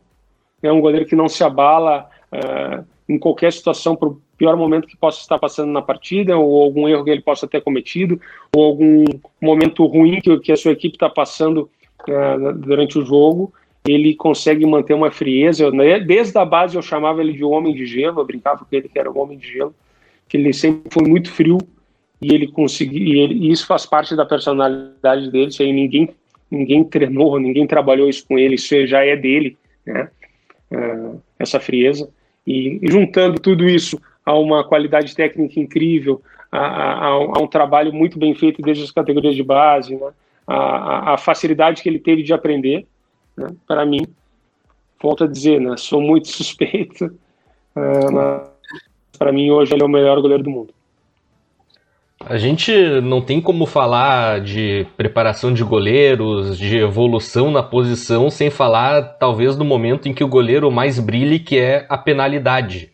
é um goleiro que não se abala é, em qualquer situação por pior momento que possa estar passando na partida, ou algum erro que ele possa ter cometido, ou algum momento ruim que, que a sua equipe está passando uh, durante o jogo, ele consegue manter uma frieza. Né? Desde a base eu chamava ele de homem de gelo, eu brincava com ele que era o homem de gelo, que ele sempre foi muito frio e ele conseguiu, e, e isso faz parte da personalidade dele, isso aí ninguém, ninguém treinou, ninguém trabalhou isso com ele, isso já é dele, né? Uh, essa frieza. E, juntando tudo isso a uma qualidade técnica incrível, a, a, a, um trabalho muito bem feito desde as categorias de base, né? a, a, facilidade que ele teve de aprender, né? para mim, volto a dizer, né? sou muito suspeito, uh, para mim hoje ele é o melhor goleiro do mundo. A gente não tem como falar de preparação de goleiros, de evolução na posição, sem falar, talvez, do momento em que o goleiro mais brilhe, que é a penalidade.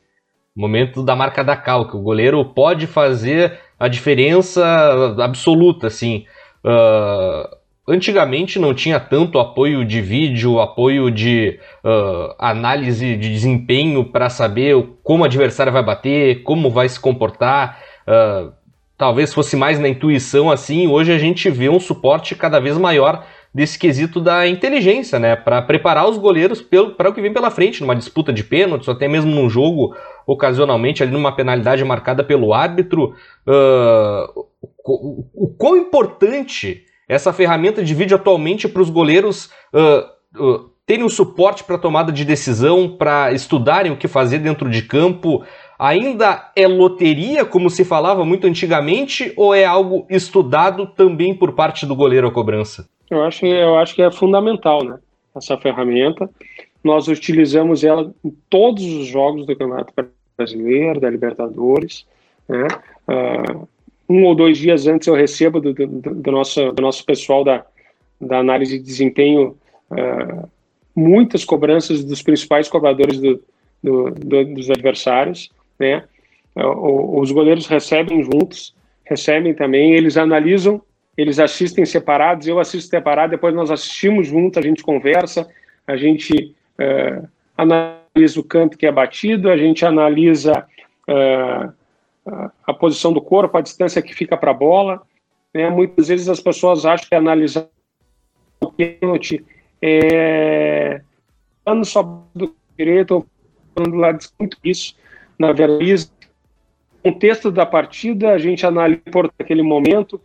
Momento da marca da cal, que o goleiro pode fazer a diferença absoluta, assim. Uh, antigamente não tinha tanto apoio de vídeo, apoio de uh, análise de desempenho para saber como o adversário vai bater, como vai se comportar. Uh, talvez fosse mais na intuição assim. Hoje a gente vê um suporte cada vez maior desse quesito da inteligência, né? Para preparar os goleiros para o que vem pela frente, numa disputa de pênaltis, até mesmo num jogo, ocasionalmente, ali numa penalidade marcada pelo árbitro. Uh, o, o quão importante essa ferramenta de vídeo atualmente para os goleiros uh, uh, terem um suporte para tomada de decisão, para estudarem o que fazer dentro de campo, ainda é loteria, como se falava muito antigamente, ou é algo estudado também por parte do goleiro a cobrança? Eu acho, eu acho que é fundamental, né? Essa ferramenta. Nós utilizamos ela em todos os jogos do Campeonato Brasileiro, da Libertadores. Né? Uh, um ou dois dias antes eu recebo do, do, do nosso, do nosso pessoal da, da análise de desempenho uh, muitas cobranças dos principais cobradores do, do, dos adversários, né? Os goleiros recebem juntos, recebem também, eles analisam, eles assistem separados, eu assisto separado, depois nós assistimos juntos, a gente conversa, a gente uh, analisa o canto que é batido, a gente analisa uh, a, posição do corpo, a distância que fica para a bola. Né? Muitas vezes as pessoas acham que analisar o pênalti é só do direito ou do lado muito isso. Na o contexto da partida, a gente analisa por aquele momento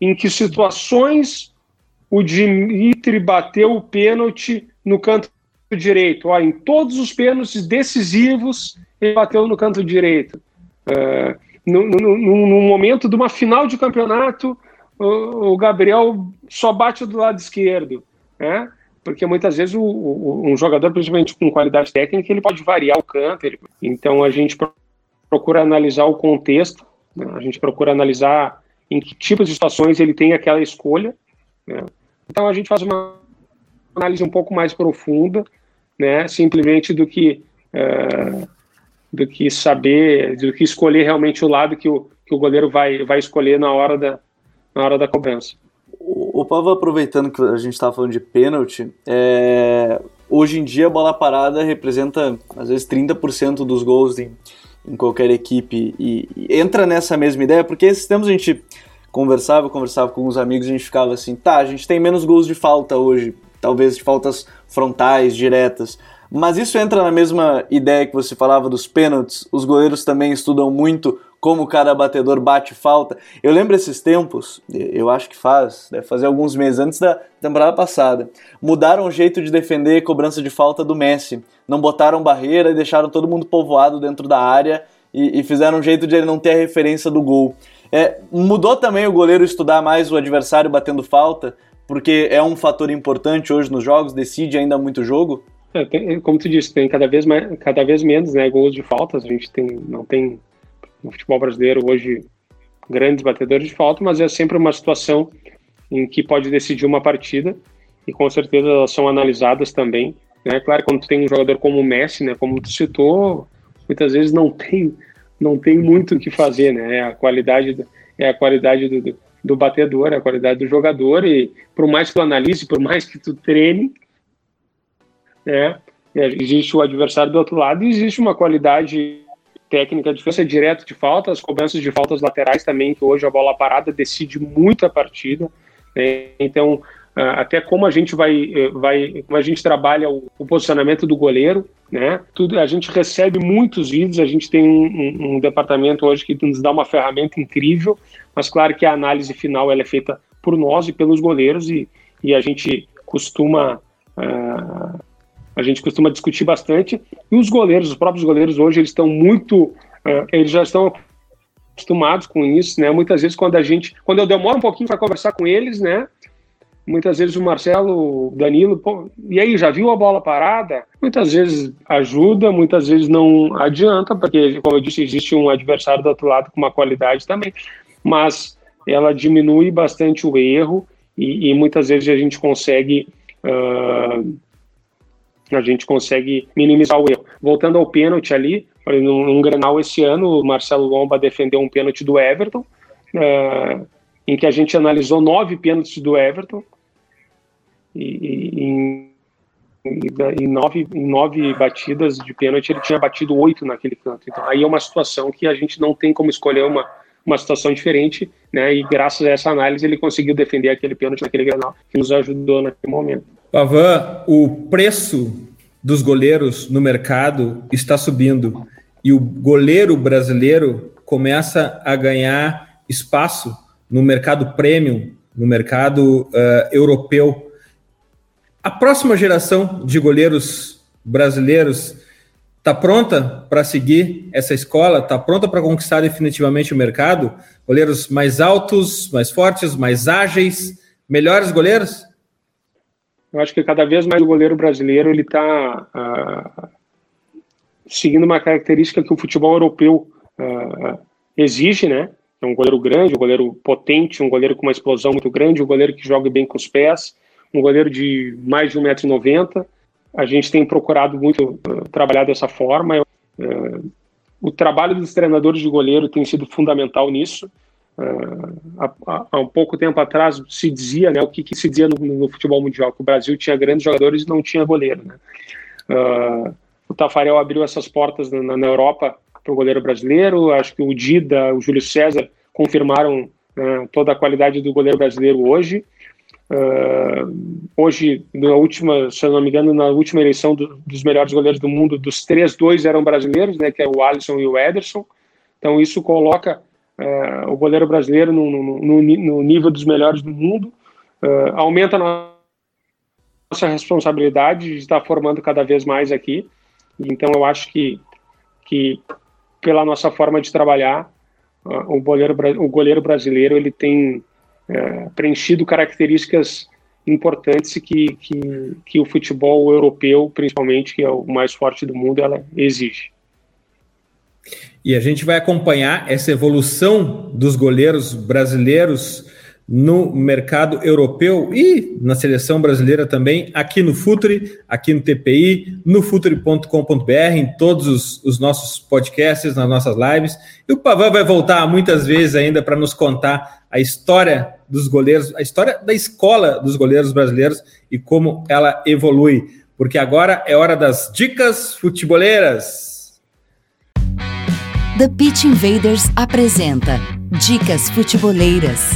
em que situações o Dimitri bateu o pênalti no canto direito. Ó, em todos os pênaltis decisivos, ele bateu no canto direito. Uh, no, no, no, momento de uma final de campeonato, o, o, Gabriel só bate do lado esquerdo, né? Porque muitas vezes o, o, um jogador, principalmente com qualidade técnica, ele pode variar o canto. Ele... Então a gente procura analisar o contexto, né? a gente procura analisar em que tipos de situações ele tem aquela escolha. Né? Então a gente faz uma análise um pouco mais profunda, né? Simplesmente do que uh, do que saber, do que escolher realmente o lado que o, que o goleiro vai, vai escolher na hora da, na hora da cobrança. O, Pavo, aproveitando que a gente estava falando de pênalti, é, hoje em dia a bola parada representa às vezes 30% dos gols em, em qualquer equipe. E, e, entra nessa mesma ideia, porque esses tempos a gente conversava, conversava com uns amigos, a gente ficava assim, tá, a gente tem menos gols de falta hoje, talvez de faltas frontais, diretas, mas isso entra na mesma ideia que você falava dos pênaltis. Os goleiros também estudam muito como cada batedor bate falta. Eu lembro esses tempos, eu acho que faz, deve fazer alguns meses antes da temporada passada. Mudaram o jeito de defender cobrança de falta do Messi. Não botaram barreira e deixaram todo mundo povoado dentro da área e, e fizeram um jeito de ele não ter a referência do gol. É, mudou também o goleiro estudar mais o adversário batendo falta, porque é um fator importante hoje nos jogos, decide ainda muito jogo? É, tem, como tu disse, tem cada vez, mais, cada vez menos né, gols de faltas. A gente tem, não tem no futebol brasileiro hoje grandes batedores de falta, mas é sempre uma situação em que pode decidir uma partida e com certeza elas são analisadas também. Né? Claro, quando tem um jogador como o Messi, né, como tu citou, muitas vezes não tem, não tem muito o que fazer, né? É a qualidade, é a qualidade do, do, do batedor, é a qualidade do jogador e por mais que tu analise, por mais que tu treine, né? Existe o adversário do outro lado e existe uma qualidade técnica de defesa direto de falta, as cobranças de faltas laterais também, que hoje a bola parada decide muito a partida. Né? Então, até como a gente vai, eh, vai como a gente trabalha o, o, posicionamento do goleiro, né? Tudo, a gente recebe muitos vídeos, a gente tem um, um, departamento hoje que nos dá uma ferramenta incrível, mas claro que a análise final ela é feita por nós e pelos goleiros e, e a gente costuma uh, a gente costuma discutir bastante. E os goleiros, os próprios goleiros hoje, eles estão muito, uh, eles já estão acostumados com isso, né? Muitas vezes quando a gente, quando eu demoro um pouquinho para conversar com eles, né? Muitas vezes o Marcelo, o Danilo, pô, e aí, já viu a bola parada? Muitas vezes ajuda, muitas vezes não adianta, porque, como eu disse, existe um adversário do outro lado com uma qualidade também, mas ela diminui bastante o erro e, e muitas vezes a gente consegue. Uh, a gente consegue minimizar o erro. Voltando ao pênalti ali, num, num Grenal esse ano, o Marcelo Lomba defendeu um pênalti do Everton, uh, em que a gente analisou nove pênaltis do Everton, e, e em, em, nove, em nove batidas de pênalti ele tinha batido oito naquele canto. Então aí é uma situação que a gente não tem como escolher uma, uma situação diferente, né? E graças a essa análise ele conseguiu defender aquele pênalti naquele granal que nos ajudou naquele momento. Pavan, o preço dos goleiros no mercado está subindo e o goleiro brasileiro começa a ganhar espaço no mercado premium, no mercado uh, europeu. A próxima geração de goleiros brasileiros está pronta para seguir essa escola? Está pronta para conquistar definitivamente o mercado? Goleiros mais altos, mais fortes, mais ágeis, melhores goleiros? Eu acho que cada vez mais o goleiro brasileiro ele está ah, seguindo uma característica que o futebol europeu uh, exige, né? É um goleiro grande, um goleiro potente, um goleiro com uma explosão muito grande, um goleiro que joga bem com os pés, um goleiro de mais de 1,90m. A gente tem procurado muito uh, trabalhar dessa forma. Uh, o trabalho dos treinadores de goleiro tem sido fundamental nisso. Há, há, um pouco tempo atrás se dizia, né, o que, que se dizia no, no, futebol mundial, que o Brasil tinha grandes jogadores e não tinha goleiro. Né? Uh, o Tafarel abriu essas portas na, na Europa para o goleiro brasileiro, acho que o Dida, o Júlio César confirmaram uh, toda a qualidade do goleiro brasileiro hoje. Uh, hoje, na última, se eu não me engano, na última eleição do, dos melhores goleiros do mundo, dos três, dois eram brasileiros, né, que é o Alisson e o Ederson. Então isso coloca uh, o goleiro brasileiro no, no, no, no, nível dos melhores do mundo, uh, aumenta a nossa responsabilidade de estar formando cada vez mais aqui. Então eu acho que, que pela nossa forma de trabalhar, o goleiro, o goleiro brasileiro ele tem é, preenchido características importantes que, que, que o futebol europeu, principalmente, que é o mais forte do mundo, ela exige. E a gente vai acompanhar essa evolução dos goleiros brasileiros no mercado europeu e na seleção brasileira também, aqui no Futuri, aqui no TPI, no futuri.com.br, em todos os, os, nossos podcasts, nas nossas lives. E o Pavan vai voltar muitas vezes ainda para nos contar a história dos goleiros, a história da escola dos goleiros brasileiros e como ela evolui. Porque agora é hora das dicas futeboleiras. The Pitch Invaders apresenta Dicas Futeboleiras.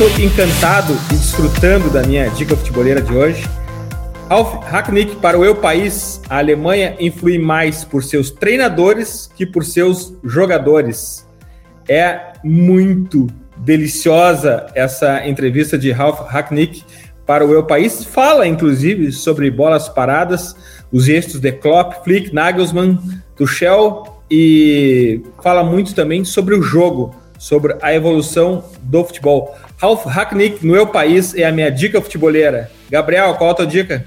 estou encantado e desfrutando da minha dica futeboleira de hoje. Alf Hacknick para o Eu País, a Alemanha influi mais por seus treinadores que por seus jogadores. É muito deliciosa essa entrevista de Ralf Hacknick para o Eu País. Fala, inclusive, sobre bolas paradas, os gestos de Klopp, Flick, Nagelsmann, Tuchel e fala muito também sobre o jogo, sobre a evolução do futebol. Ralf Hacknick, no meu país, é a minha dica futeboleira. Gabriel, qual a tua dica?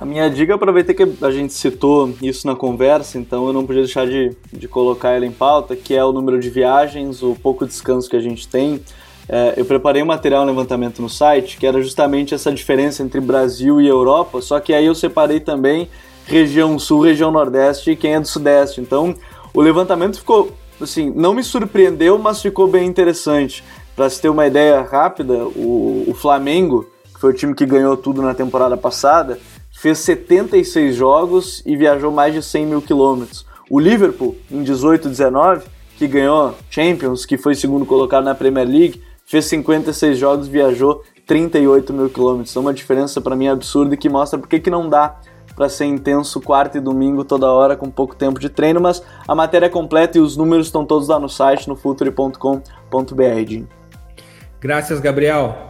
A minha dica, aproveitei que a gente citou isso na conversa, então eu não podia deixar de, de colocar ela em pauta, que é o número de viagens, o pouco descanso que a gente tem. É, eu preparei um material, um levantamento no site, que era justamente essa diferença entre Brasil e Europa, só que aí eu separei também região sul, região nordeste e quem é do sudeste. Então, o levantamento ficou, assim, não me surpreendeu, mas ficou bem interessante. Para se ter uma ideia rápida, o, o Flamengo, que foi o time que ganhou tudo na temporada passada, fez 76 jogos e viajou mais de 100 mil quilômetros. O Liverpool, em 18 19, que ganhou Champions, que foi segundo colocado na Premier League, fez 56 jogos e viajou 38 mil quilômetros. Então, uma diferença para mim absurda que mostra por que não dá para ser intenso quarta e domingo toda hora com pouco tempo de treino, mas a matéria é completa e os números estão todos lá no site, no futuri.com.br. Graças, Gabriel.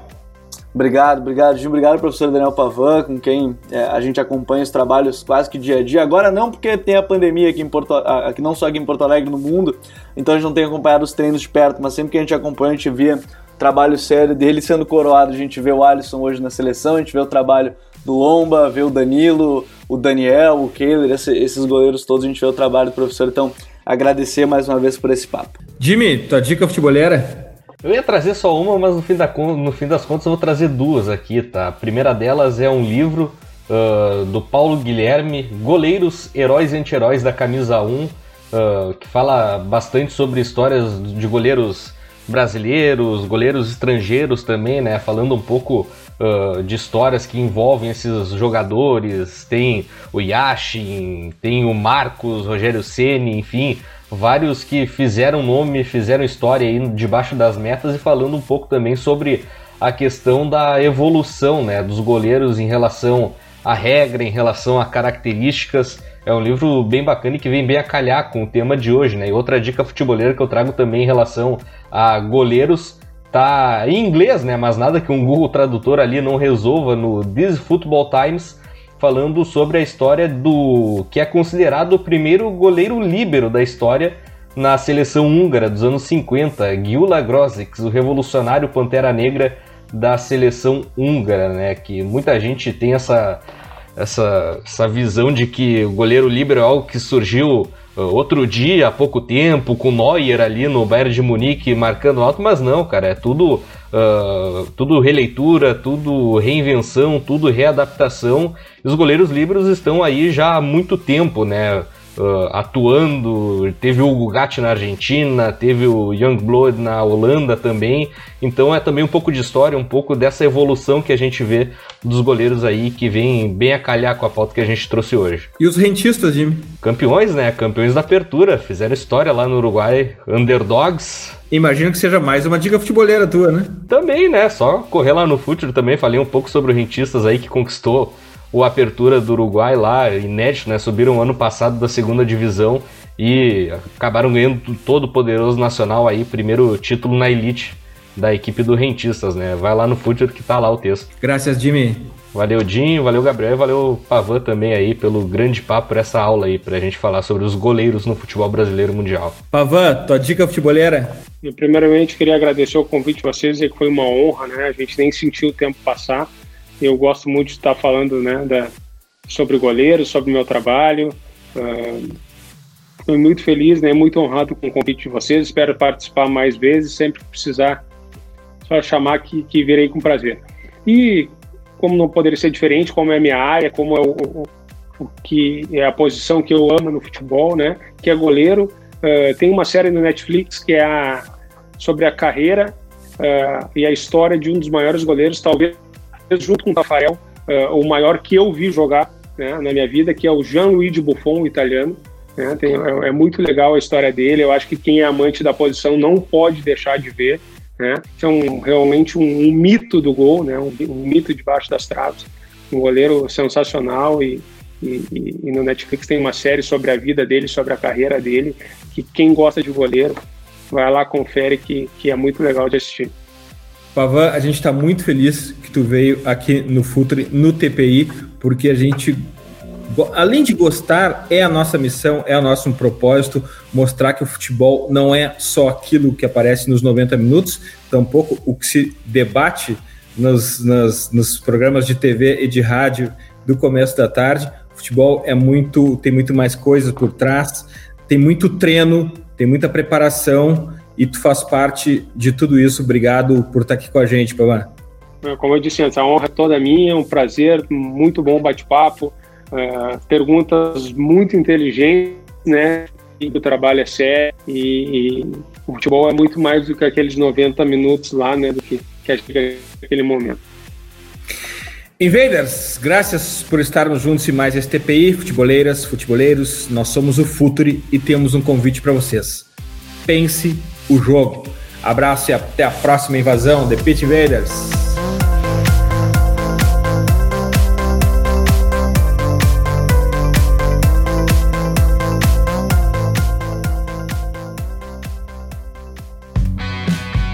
Obrigado, obrigado, Gil. Obrigado, professor Daniel Pavan, com quem é, a gente acompanha os trabalhos quase que dia a dia. Agora não, porque tem a pandemia aqui em Porto aqui não só aqui em Porto Alegre, no mundo, então a gente não tem acompanhado os treinos de perto, mas sempre que a gente acompanha, a gente via trabalho sério dele sendo coroado. A gente vê o Alisson hoje na seleção, a gente vê o trabalho do Lomba, vê o Danilo, o Daniel, o Kehler, esse, esses goleiros todos, a gente vê o trabalho do professor. Então, agradecer mais uma vez por esse papo. Jimmy, tua dica futebolera? Eu ia trazer só uma, mas no fim, da, no fim das contas eu vou trazer duas aqui, tá? A primeira delas é um livro uh, do Paulo Guilherme, Goleiros, Heróis e Anti-Heróis da Camisa 1, uh, que fala bastante sobre histórias de goleiros brasileiros, goleiros estrangeiros também, né? Falando um pouco uh, de histórias que envolvem esses jogadores. Tem o Yashin, tem o Marcos, Rogério Ceni, enfim, vários que fizeram nome, fizeram história aí debaixo das metas e falando um pouco também sobre a questão da evolução né, dos goleiros em relação à regra, em relação a características. É um livro bem bacana e que vem bem a calhar com o tema de hoje, né? E outra dica futeboleira que eu trago também em relação a goleiros tá em inglês, né? Mas nada que um Google Tradutor ali não resolva no This Football Times falando sobre a história do que é considerado o primeiro goleiro líbero da história na seleção húngara dos anos 50, Gyula Grosic, o revolucionário Pantera Negra da seleção húngara, né? Que muita gente tem essa, essa, essa visão de que o goleiro líbero é algo que surgiu uh, outro dia, há pouco tempo, com Neuer ali no Bayern de Munique marcando alto, mas não, cara, é tudo Uh, tudo releitura, tudo reinvenção, tudo readaptação. Os goleiros livres estão aí já há muito tempo, né? Uh, atuando. Teve o Gatti na Argentina, teve o Youngblood na Holanda também. Então é também um pouco de história, um pouco dessa evolução que a gente vê dos goleiros aí que vem bem a calhar com a pauta que a gente trouxe hoje. E os rentistas, Jimmy? Campeões, né? Campeões da apertura. Fizeram história lá no Uruguai. Underdogs Imagino que seja mais uma dica futebolera tua, né? Também, né? Só correr lá no futuro também. Falei um pouco sobre o Rentistas aí que conquistou o Apertura do Uruguai lá, inédito, né? Subiram ano passado da segunda divisão e acabaram ganhando todo o poderoso nacional aí, primeiro título na elite da equipe do Rentistas, né? Vai lá no futuro que tá lá o texto. Graças, Jimmy. Valeu, Dinho, valeu, Gabriel, e valeu, Pavan também aí pelo grande papo, por essa aula aí, pra gente falar sobre os goleiros no futebol brasileiro mundial. Pavan, tua dica futebolera? Eu, primeiramente, queria agradecer o convite de vocês, que foi uma honra, né? A gente nem sentiu o tempo passar. Eu gosto muito de estar falando, né, da, sobre goleiros, sobre o meu trabalho. Uh, fui muito feliz, né, muito honrado com o convite de vocês. Espero participar mais vezes, sempre que precisar, só chamar que, que virei com prazer. E como não poderia ser diferente, como é a minha área, como é o, o, o que é a posição que eu amo no futebol, né? Que é goleiro. Uh, tem uma série no Netflix que é a, sobre a carreira uh, e a história de um dos maiores goleiros, talvez junto com o Tafarel, uh, o maior que eu vi jogar né, na minha vida, que é o Gianluigi Buffon, italiano. Né? Tem, é, é muito legal a história dele. Eu acho que quem é amante da posição não pode deixar de ver né? Que é um, realmente um, um, mito do gol, né? Um, um, mito debaixo das traves. Um goleiro sensacional e, e, e, no Netflix tem uma série sobre a vida dele, sobre a carreira dele, que quem gosta de goleiro vai lá, confere que, que é muito legal de assistir. Pavan, a gente está muito feliz que tu veio aqui no Futre, no TPI, porque a gente além de gostar, é a nossa missão, é o nosso propósito mostrar que o futebol não é só aquilo que aparece nos 90 minutos, tampouco o que se debate nos, nos, nos programas de TV e de rádio do começo da tarde. O futebol é muito, tem muito mais coisas por trás, tem muito treino, tem muita preparação e tu faz parte de tudo isso. Obrigado por estar aqui com a gente, Pavan. Como eu disse antes, a honra é toda minha, um prazer, muito bom bate-papo é, perguntas muito inteligentes, né? E o trabalho é sério e, e, o futebol é muito mais do que aqueles 90 minutos lá, né? Do que, que aquele momento. Invaders, graças por estarmos juntos em mais este TPI, futeboleiras, futeboleiros, nós somos o Futuri e temos um convite para vocês. Pense o jogo. Abraço e até a próxima invasão, The Pit Invaders.